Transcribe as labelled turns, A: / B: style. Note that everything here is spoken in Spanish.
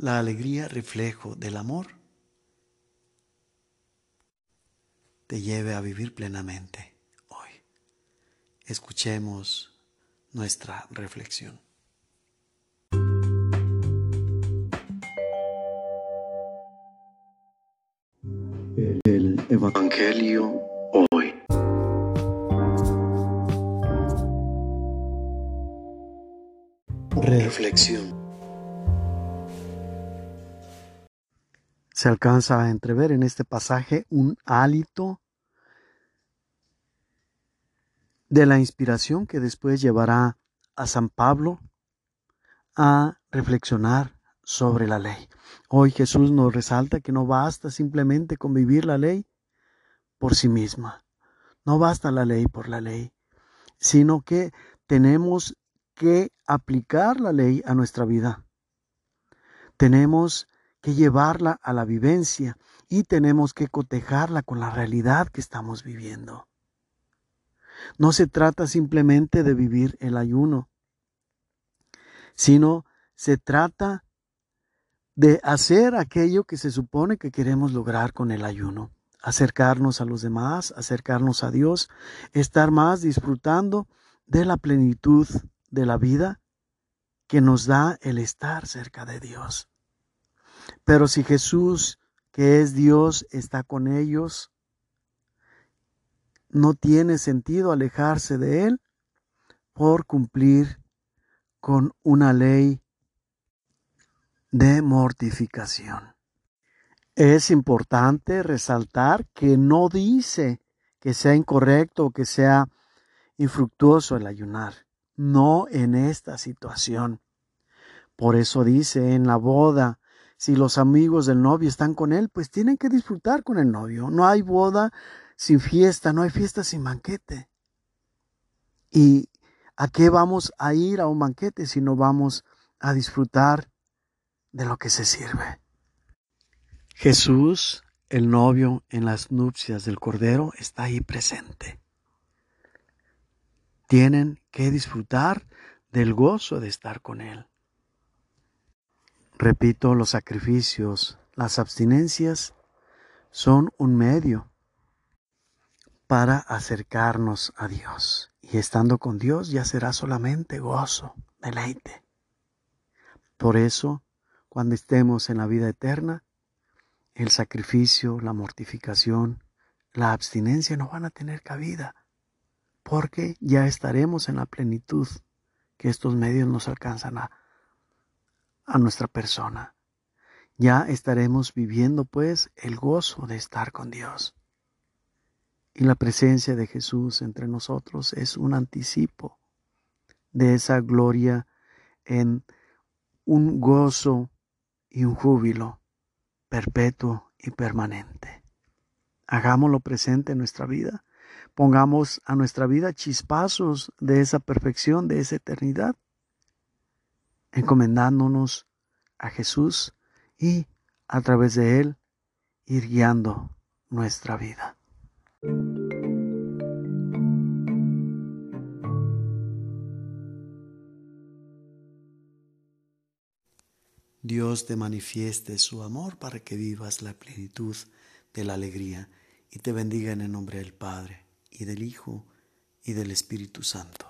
A: la alegría reflejo del amor te lleve a vivir plenamente hoy. Escuchemos nuestra reflexión.
B: El Evangelio hoy.
A: Reflexión. Se alcanza a entrever en este pasaje un hálito de la inspiración que después llevará a San Pablo a reflexionar sobre la ley. Hoy Jesús nos resalta que no basta simplemente con vivir la ley por sí misma. No basta la ley por la ley, sino que tenemos que aplicar la ley a nuestra vida. Tenemos que llevarla a la vivencia y tenemos que cotejarla con la realidad que estamos viviendo. No se trata simplemente de vivir el ayuno, sino se trata de hacer aquello que se supone que queremos lograr con el ayuno, acercarnos a los demás, acercarnos a Dios, estar más disfrutando de la plenitud de la vida que nos da el estar cerca de Dios. Pero si Jesús, que es Dios, está con ellos, no tiene sentido alejarse de Él por cumplir con una ley de mortificación. Es importante resaltar que no dice que sea incorrecto o que sea infructuoso el ayunar, no en esta situación. Por eso dice en la boda, si los amigos del novio están con él, pues tienen que disfrutar con el novio. No hay boda sin fiesta, no hay fiesta sin banquete. ¿Y a qué vamos a ir a un banquete si no vamos a disfrutar de lo que se sirve. Jesús, el novio en las nupcias del Cordero, está ahí presente. Tienen que disfrutar del gozo de estar con Él. Repito, los sacrificios, las abstinencias son un medio para acercarnos a Dios. Y estando con Dios ya será solamente gozo, deleite. Por eso, cuando estemos en la vida eterna, el sacrificio, la mortificación, la abstinencia no van a tener cabida, porque ya estaremos en la plenitud que estos medios nos alcanzan a, a nuestra persona. Ya estaremos viviendo pues el gozo de estar con Dios. Y la presencia de Jesús entre nosotros es un anticipo de esa gloria en un gozo y un júbilo perpetuo y permanente. Hagámoslo presente en nuestra vida. Pongamos a nuestra vida chispazos de esa perfección, de esa eternidad, encomendándonos a Jesús y a través de Él ir guiando nuestra vida. Dios te manifieste su amor para que vivas la plenitud de la alegría y te bendiga en el nombre del Padre y del Hijo y del Espíritu Santo.